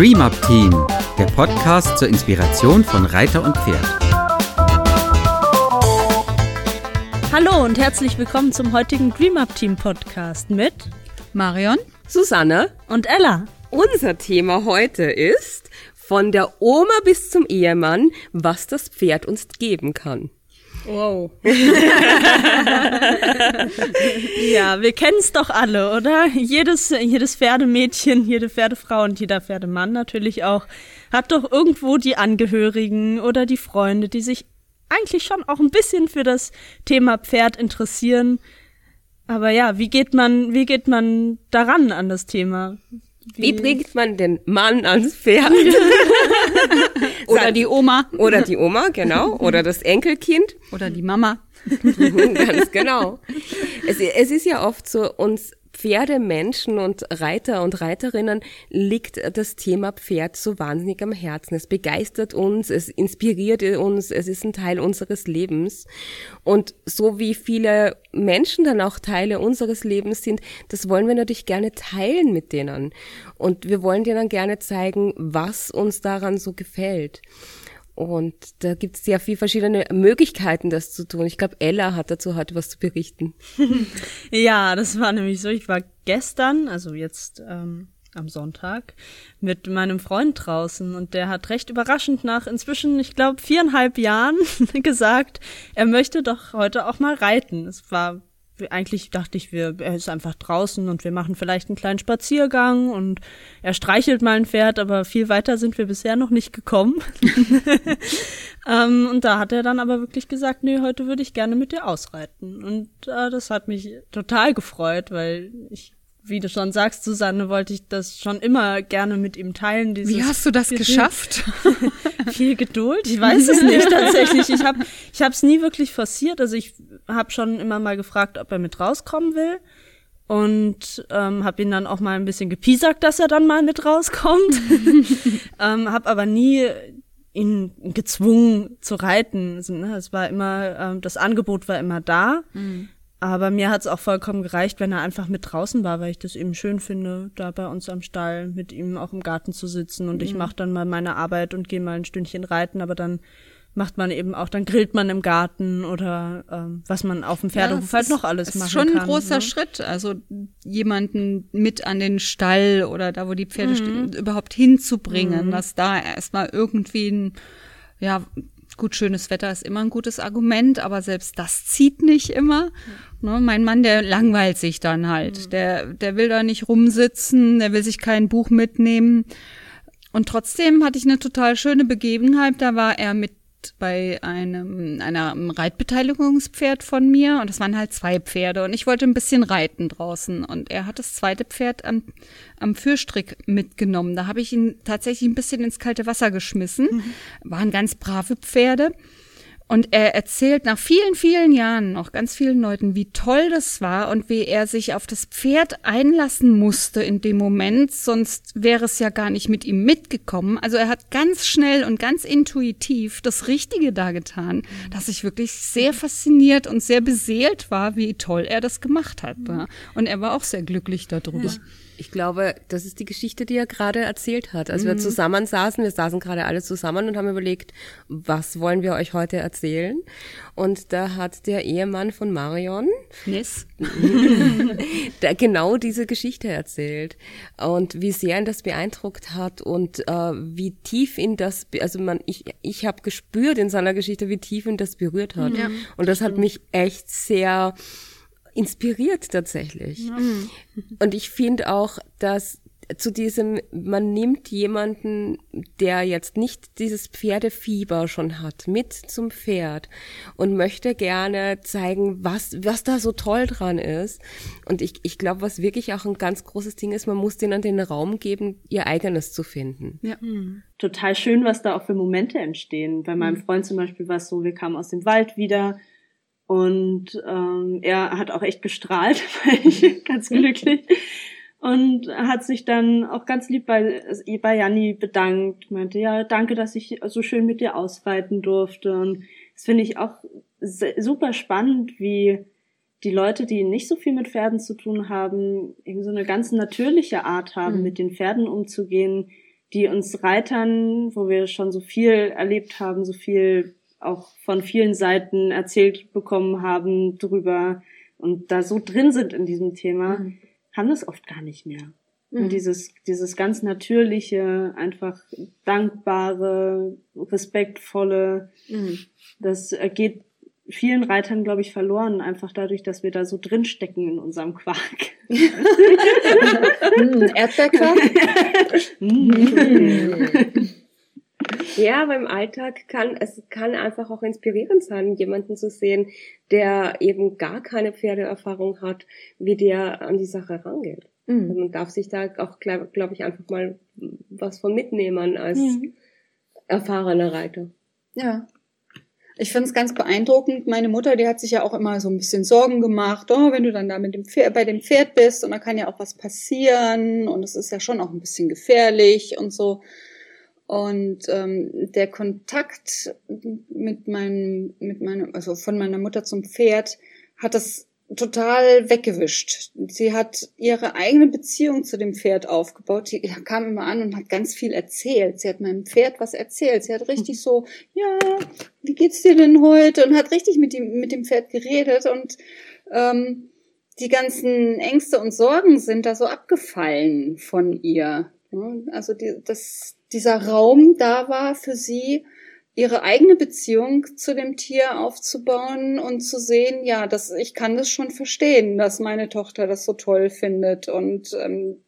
Dream Up Team, der Podcast zur Inspiration von Reiter und Pferd. Hallo und herzlich willkommen zum heutigen Dream Up Team Podcast mit Marion, Susanne und Ella. Unser Thema heute ist von der Oma bis zum Ehemann, was das Pferd uns geben kann. Wow. ja, wir kennen es doch alle, oder? Jedes, jedes Pferdemädchen, jede Pferdefrau und jeder Pferdemann natürlich auch hat doch irgendwo die Angehörigen oder die Freunde, die sich eigentlich schon auch ein bisschen für das Thema Pferd interessieren. Aber ja, wie geht man, wie geht man daran an das Thema? Wie, wie bringt man den Mann ans Pferd? oder die Oma. Oder die Oma, genau. Oder das Enkelkind. Oder die Mama. Ganz genau. Es, es ist ja oft so, uns Pferdemenschen und Reiter und Reiterinnen liegt das Thema Pferd so wahnsinnig am Herzen. Es begeistert uns, es inspiriert uns, es ist ein Teil unseres Lebens. Und so wie viele Menschen dann auch Teile unseres Lebens sind, das wollen wir natürlich gerne teilen mit denen. Und wir wollen denen gerne zeigen, was uns daran so gefällt. Und da gibt es sehr viele verschiedene Möglichkeiten, das zu tun. Ich glaube, Ella hat dazu heute was zu berichten. ja, das war nämlich so. Ich war gestern, also jetzt ähm, am Sonntag, mit meinem Freund draußen und der hat recht überraschend nach inzwischen, ich glaube, viereinhalb Jahren gesagt, er möchte doch heute auch mal reiten. Es war eigentlich dachte ich, wir, er ist einfach draußen und wir machen vielleicht einen kleinen Spaziergang und er streichelt mal ein Pferd, aber viel weiter sind wir bisher noch nicht gekommen. ähm, und da hat er dann aber wirklich gesagt, nee, heute würde ich gerne mit dir ausreiten. Und äh, das hat mich total gefreut, weil ich wie du schon sagst, Susanne, wollte ich das schon immer gerne mit ihm teilen. Wie hast du das geschafft? viel Geduld. Ich weiß es nicht tatsächlich. Ich habe ich habe es nie wirklich forciert. Also ich habe schon immer mal gefragt, ob er mit rauskommen will und ähm, habe ihn dann auch mal ein bisschen gepiesackt, dass er dann mal mit rauskommt. ähm, habe aber nie ihn gezwungen zu reiten. Also, ne, es war immer ähm, das Angebot war immer da. Mhm. Aber mir hat es auch vollkommen gereicht, wenn er einfach mit draußen war, weil ich das eben schön finde, da bei uns am Stall mit ihm auch im Garten zu sitzen. Und mhm. ich mache dann mal meine Arbeit und gehe mal ein Stündchen reiten, aber dann macht man eben auch, dann grillt man im Garten oder ähm, was man auf dem Pferdehof ja, halt noch alles machen kann. Das ist schon ein großer ne? Schritt, also jemanden mit an den Stall oder da, wo die Pferde mhm. stehen, überhaupt hinzubringen, mhm. dass da erstmal irgendwie ein ja, Gut, schönes Wetter ist immer ein gutes Argument, aber selbst das zieht nicht immer. Mhm. Ne, mein Mann, der langweilt sich dann halt. Mhm. Der, der will da nicht rumsitzen, der will sich kein Buch mitnehmen. Und trotzdem hatte ich eine total schöne Begebenheit. Da war er mit bei einem einer Reitbeteiligungspferd von mir und das waren halt zwei Pferde und ich wollte ein bisschen reiten draußen und er hat das zweite Pferd am, am Führstrick mitgenommen. Da habe ich ihn tatsächlich ein bisschen ins kalte Wasser geschmissen. Mhm. Waren ganz brave Pferde und er erzählt nach vielen, vielen Jahren noch ganz vielen Leuten, wie toll das war und wie er sich auf das Pferd einlassen musste in dem Moment, sonst wäre es ja gar nicht mit ihm mitgekommen. Also er hat ganz schnell und ganz intuitiv das Richtige da getan, dass ich wirklich sehr fasziniert und sehr beseelt war, wie toll er das gemacht hat. Und er war auch sehr glücklich darüber. Ja. Ich glaube, das ist die Geschichte, die er gerade erzählt hat. Als mhm. wir zusammen saßen, wir saßen gerade alle zusammen und haben überlegt, was wollen wir euch heute erzählen? Und da hat der Ehemann von Marion yes. genau diese Geschichte erzählt und wie sehr ihn das beeindruckt hat und äh, wie tief ihn das, also man, ich, ich habe gespürt in seiner Geschichte, wie tief ihn das berührt hat. Ja, und das hat mich echt sehr inspiriert tatsächlich. Mhm. Und ich finde auch, dass zu diesem, man nimmt jemanden, der jetzt nicht dieses Pferdefieber schon hat, mit zum Pferd und möchte gerne zeigen, was, was da so toll dran ist. Und ich, ich glaube, was wirklich auch ein ganz großes Ding ist, man muss denen den Raum geben, ihr eigenes zu finden. Ja. Mhm. Total schön, was da auch für Momente entstehen. Bei meinem mhm. Freund zum Beispiel war es so, wir kamen aus dem Wald wieder, und ähm, er hat auch echt gestrahlt, war ich ganz glücklich. Und hat sich dann auch ganz lieb bei, bei Janni bedankt, meinte, ja, danke, dass ich so schön mit dir ausweiten durfte. Und das finde ich auch super spannend, wie die Leute, die nicht so viel mit Pferden zu tun haben, eben so eine ganz natürliche Art haben, mhm. mit den Pferden umzugehen, die uns Reitern, wo wir schon so viel erlebt haben, so viel auch von vielen Seiten erzählt bekommen haben drüber und da so drin sind in diesem Thema, mhm. haben das oft gar nicht mehr. Mhm. Und dieses, dieses ganz natürliche, einfach dankbare, respektvolle, mhm. das geht vielen Reitern, glaube ich, verloren, einfach dadurch, dass wir da so drinstecken in unserem Quark. mm, Erdbeerquark? Ja, beim Alltag kann es kann einfach auch inspirierend sein, jemanden zu sehen, der eben gar keine Pferdeerfahrung hat, wie der an die Sache rangeht. Mhm. Also man darf sich da auch, glaube glaub ich, einfach mal was von mitnehmen als mhm. erfahrener Reiter. Ja. Ich finde es ganz beeindruckend. Meine Mutter, die hat sich ja auch immer so ein bisschen Sorgen gemacht, oh, wenn du dann da mit dem Pferd, bei dem Pferd bist und da kann ja auch was passieren und es ist ja schon auch ein bisschen gefährlich und so. Und ähm, der Kontakt mit meinem, mit meinem, also von meiner Mutter zum Pferd hat das total weggewischt. Sie hat ihre eigene Beziehung zu dem Pferd aufgebaut. Sie kam immer an und hat ganz viel erzählt. Sie hat meinem Pferd was erzählt. Sie hat richtig so, ja, wie geht's dir denn heute? Und hat richtig mit dem, mit dem Pferd geredet und ähm, die ganzen Ängste und Sorgen sind da so abgefallen von ihr. Also die, das, dieser Raum da war für sie, ihre eigene Beziehung zu dem Tier aufzubauen und zu sehen, ja, das, ich kann das schon verstehen, dass meine Tochter das so toll findet und ähm,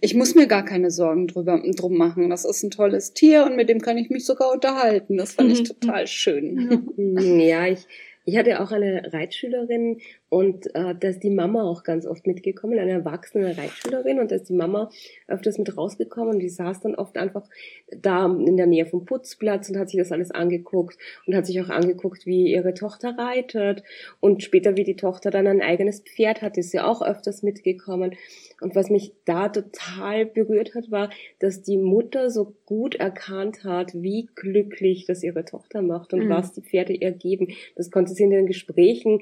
ich muss mir gar keine Sorgen drüber, drum machen. Das ist ein tolles Tier und mit dem kann ich mich sogar unterhalten. Das fand ich mhm. total schön. Ja, ich, ich hatte auch eine Reitschülerin und äh, da ist die Mama auch ganz oft mitgekommen, eine erwachsene Reitschülerin und da ist die Mama öfters mit rausgekommen und die saß dann oft einfach da in der Nähe vom Putzplatz und hat sich das alles angeguckt und hat sich auch angeguckt, wie ihre Tochter reitet und später, wie die Tochter dann ein eigenes Pferd hat, ist sie auch öfters mitgekommen und was mich da total berührt hat, war, dass die Mutter so gut erkannt hat, wie glücklich das ihre Tochter macht und mhm. was die Pferde ihr geben. Das konnte sie in den Gesprächen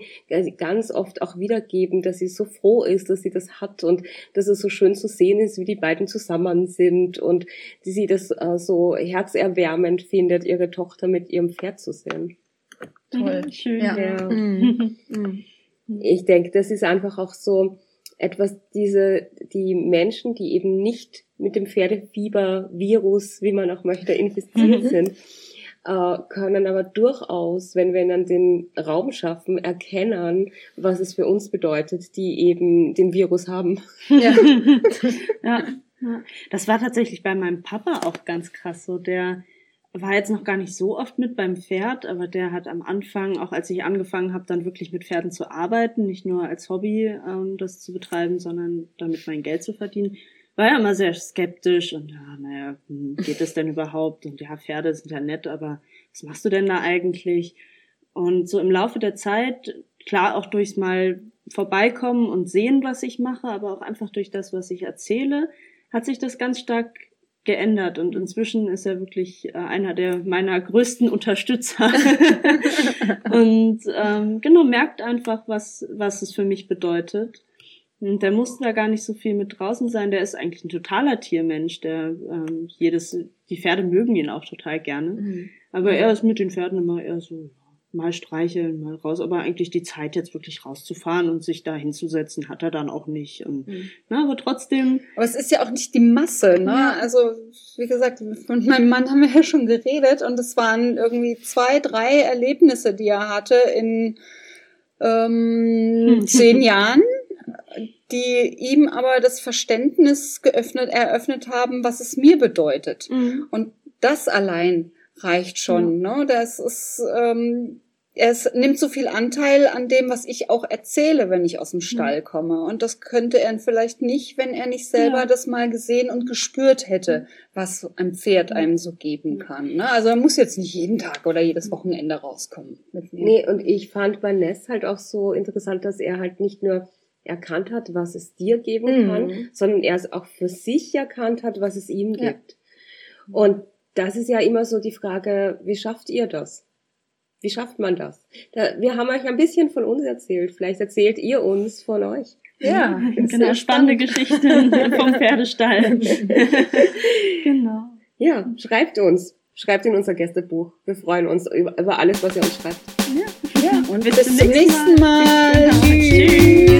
ganz oft auch wiedergeben, dass sie so froh ist, dass sie das hat und dass es so schön zu sehen ist, wie die beiden zusammen sind und die sie das äh, so herzerwärmend findet, ihre Tochter mit ihrem Pferd zu sehen. Toll, mhm, schön. Ja. ja. Mhm. mhm. Ich denke, das ist einfach auch so, etwas diese, die Menschen, die eben nicht mit dem Pferdefieber-Virus, wie man auch möchte, infiziert mhm. sind, äh, können aber durchaus, wenn wir dann den Raum schaffen, erkennen, was es für uns bedeutet, die eben den Virus haben. Ja. ja. ja. Das war tatsächlich bei meinem Papa auch ganz krass so. Der war jetzt noch gar nicht so oft mit beim Pferd, aber der hat am Anfang, auch als ich angefangen habe, dann wirklich mit Pferden zu arbeiten, nicht nur als Hobby ähm, das zu betreiben, sondern damit mein Geld zu verdienen, war ja immer sehr skeptisch und ja, naja, hm, geht das denn überhaupt? Und ja, Pferde sind ja nett, aber was machst du denn da eigentlich? Und so im Laufe der Zeit, klar auch durchs mal vorbeikommen und sehen, was ich mache, aber auch einfach durch das, was ich erzähle, hat sich das ganz stark geändert und inzwischen ist er wirklich äh, einer der meiner größten Unterstützer und ähm, genau merkt einfach was was es für mich bedeutet und der muss da gar nicht so viel mit draußen sein der ist eigentlich ein totaler Tiermensch der ähm, jedes die Pferde mögen ihn auch total gerne mhm. aber er ist mit den Pferden immer eher so mal streicheln, mal raus, aber eigentlich die Zeit jetzt wirklich rauszufahren und sich da hinzusetzen, hat er dann auch nicht. Und, mhm. na, aber trotzdem. Aber es ist ja auch nicht die Masse, ne? Ja. Also, wie gesagt, von meinem Mann haben wir ja schon geredet und es waren irgendwie zwei, drei Erlebnisse, die er hatte in ähm, hm. zehn Jahren die ihm aber das Verständnis geöffnet, eröffnet haben, was es mir bedeutet. Mhm. Und das allein reicht schon. Ja. Ne? Das ist, ähm, es nimmt so viel Anteil an dem, was ich auch erzähle, wenn ich aus dem Stall ja. komme. Und das könnte er vielleicht nicht, wenn er nicht selber ja. das mal gesehen und gespürt hätte, was ein Pferd einem so geben kann. Ne? Also er muss jetzt nicht jeden Tag oder jedes Wochenende rauskommen. Mit mir. Nee, und ich fand bei Ness halt auch so interessant, dass er halt nicht nur erkannt hat, was es dir geben mhm. kann, sondern er es auch für sich erkannt hat, was es ihm gibt. Und das ist ja immer so die Frage, wie schafft ihr das? Wie schafft man das? Da, wir haben euch ein bisschen von uns erzählt. Vielleicht erzählt ihr uns von euch. Ja, genau. Spannende Geschichten vom Pferdestall. genau. Ja, schreibt uns. Schreibt in unser Gästebuch. Wir freuen uns über, über alles, was ihr uns schreibt. Ja, ja. und bis, bis zum nächsten Mal. Mal. Tschüss.